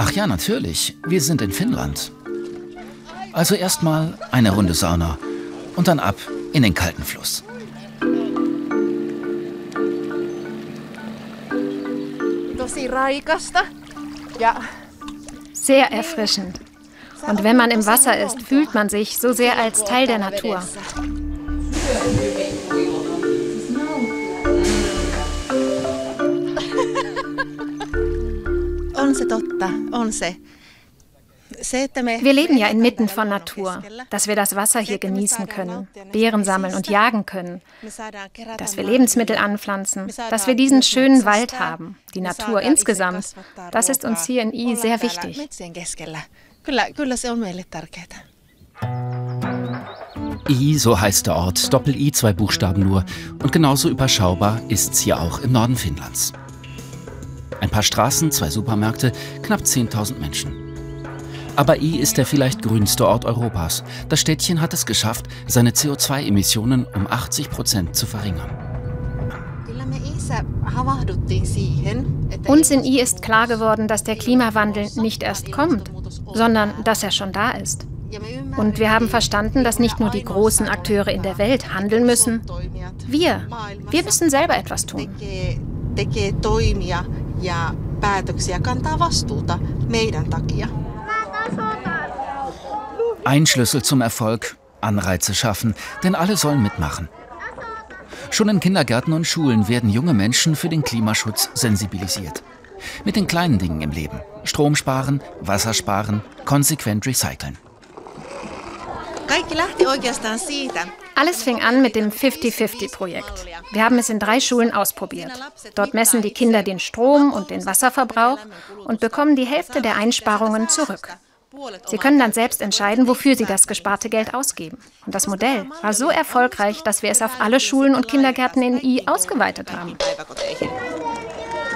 Ach ja, natürlich. Wir sind in Finnland. Also erstmal eine Runde Sauna und dann ab in den kalten Fluss. Sehr erfrischend. Und wenn man im Wasser ist, fühlt man sich so sehr als Teil der Natur. Wir leben ja inmitten von Natur, dass wir das Wasser hier genießen können, Beeren sammeln und jagen können, dass wir Lebensmittel anpflanzen, dass wir diesen schönen Wald haben, die Natur insgesamt. Das ist uns hier in I sehr wichtig. I, so heißt der Ort, Doppel-I, zwei Buchstaben nur. Und genauso überschaubar ist's hier auch im Norden Finnlands. Ein paar Straßen, zwei Supermärkte, knapp 10.000 Menschen. Aber I ist der vielleicht grünste Ort Europas. Das Städtchen hat es geschafft, seine CO2-Emissionen um 80 Prozent zu verringern. Uns in I ist klar geworden, dass der Klimawandel nicht erst kommt, sondern dass er schon da ist. Und wir haben verstanden, dass nicht nur die großen Akteure in der Welt handeln müssen. Wir, wir müssen selber etwas tun. Ein Schlüssel zum Erfolg, Anreize schaffen, denn alle sollen mitmachen. Schon in Kindergärten und Schulen werden junge Menschen für den Klimaschutz sensibilisiert. Mit den kleinen Dingen im Leben. Strom sparen, Wasser sparen, konsequent recyceln. Alles fing an mit dem 50-50-Projekt. Wir haben es in drei Schulen ausprobiert. Dort messen die Kinder den Strom- und den Wasserverbrauch und bekommen die Hälfte der Einsparungen zurück. Sie können dann selbst entscheiden, wofür sie das gesparte Geld ausgeben. Und das Modell war so erfolgreich, dass wir es auf alle Schulen und Kindergärten in I ausgeweitet haben.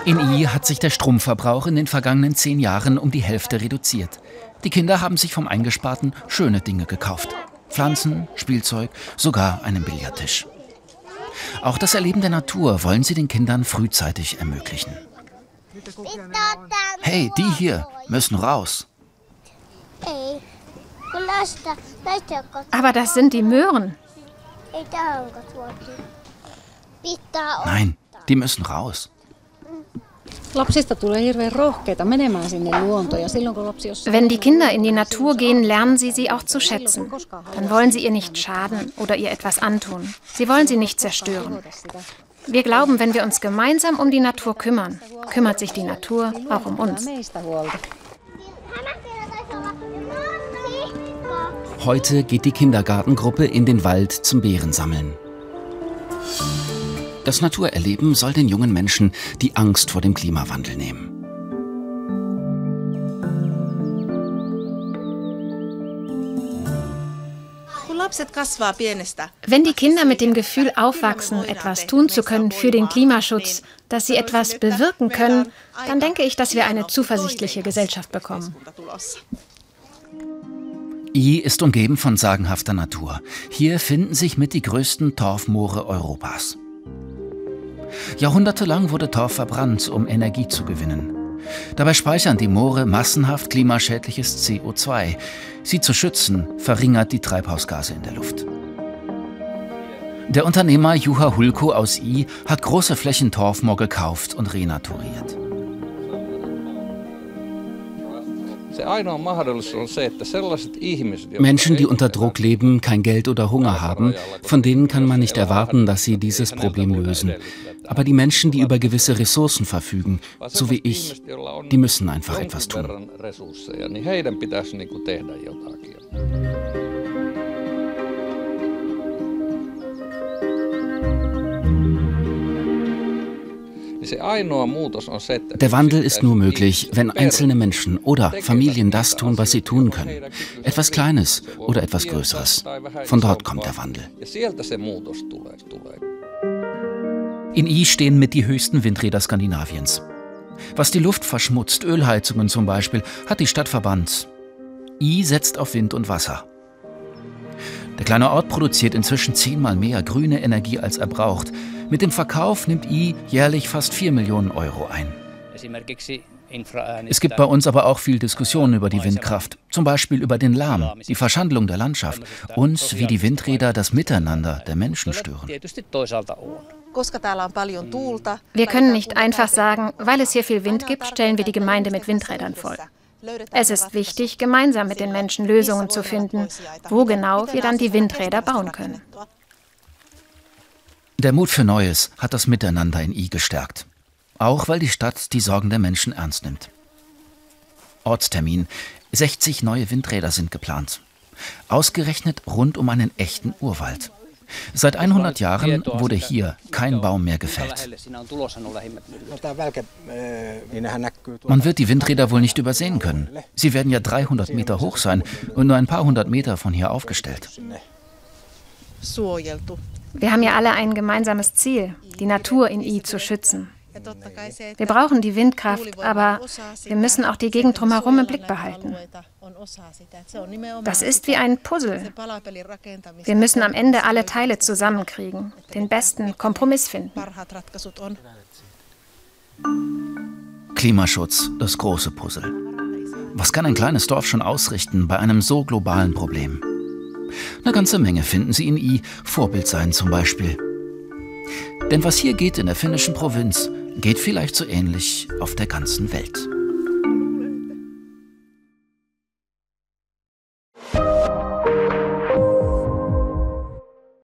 In I hat sich der Stromverbrauch in den vergangenen zehn Jahren um die Hälfte reduziert. Die Kinder haben sich vom Eingesparten schöne Dinge gekauft. Pflanzen, Spielzeug, sogar einen Billardtisch. Auch das Erleben der Natur wollen sie den Kindern frühzeitig ermöglichen. Hey, die hier müssen raus. Aber das sind die Möhren. Nein, die müssen raus. Wenn die Kinder in die Natur gehen, lernen sie sie auch zu schätzen. Dann wollen sie ihr nicht schaden oder ihr etwas antun. Sie wollen sie nicht zerstören. Wir glauben, wenn wir uns gemeinsam um die Natur kümmern, kümmert sich die Natur auch um uns. Heute geht die Kindergartengruppe in den Wald zum Beerensammeln. Das Naturerleben soll den jungen Menschen die Angst vor dem Klimawandel nehmen. Wenn die Kinder mit dem Gefühl aufwachsen, etwas tun zu können für den Klimaschutz, dass sie etwas bewirken können, dann denke ich, dass wir eine zuversichtliche Gesellschaft bekommen. I ist umgeben von sagenhafter Natur. Hier finden sich mit die größten Torfmoore Europas. Jahrhundertelang wurde Torf verbrannt, um Energie zu gewinnen. Dabei speichern die Moore massenhaft klimaschädliches CO2. Sie zu schützen, verringert die Treibhausgase in der Luft. Der Unternehmer Juha Hulko aus I hat große Flächen Torfmoor gekauft und renaturiert. Menschen, die unter Druck leben, kein Geld oder Hunger haben, von denen kann man nicht erwarten, dass sie dieses Problem lösen. Aber die Menschen, die über gewisse Ressourcen verfügen, so wie ich, die müssen einfach etwas tun. Der Wandel ist nur möglich, wenn einzelne Menschen oder Familien das tun, was sie tun können. Etwas Kleines oder etwas Größeres. Von dort kommt der Wandel. In I stehen mit die höchsten Windräder Skandinaviens. Was die Luft verschmutzt, Ölheizungen zum Beispiel, hat die Stadt verbannt. I setzt auf Wind und Wasser. Der kleine Ort produziert inzwischen zehnmal mehr grüne Energie als er braucht. Mit dem Verkauf nimmt I jährlich fast 4 Millionen Euro ein. Es gibt bei uns aber auch viel Diskussion über die Windkraft, zum Beispiel über den Lärm, die Verschandlung der Landschaft und wie die Windräder das Miteinander der Menschen stören. Wir können nicht einfach sagen, weil es hier viel Wind gibt, stellen wir die Gemeinde mit Windrädern voll. Es ist wichtig, gemeinsam mit den Menschen Lösungen zu finden, wo genau wir dann die Windräder bauen können. Der Mut für Neues hat das Miteinander in I gestärkt. Auch weil die Stadt die Sorgen der Menschen ernst nimmt. Ortstermin. 60 neue Windräder sind geplant. Ausgerechnet rund um einen echten Urwald. Seit 100 Jahren wurde hier kein Baum mehr gefällt. Man wird die Windräder wohl nicht übersehen können. Sie werden ja 300 Meter hoch sein und nur ein paar hundert Meter von hier aufgestellt. Wir haben ja alle ein gemeinsames Ziel, die Natur in I zu schützen. Wir brauchen die Windkraft, aber wir müssen auch die Gegend drumherum im Blick behalten. Das ist wie ein Puzzle. Wir müssen am Ende alle Teile zusammenkriegen, den besten Kompromiss finden. Klimaschutz, das große Puzzle. Was kann ein kleines Dorf schon ausrichten bei einem so globalen Problem? Eine ganze Menge finden Sie in I, Vorbild sein zum Beispiel. Denn was hier geht in der finnischen Provinz, geht vielleicht so ähnlich auf der ganzen Welt.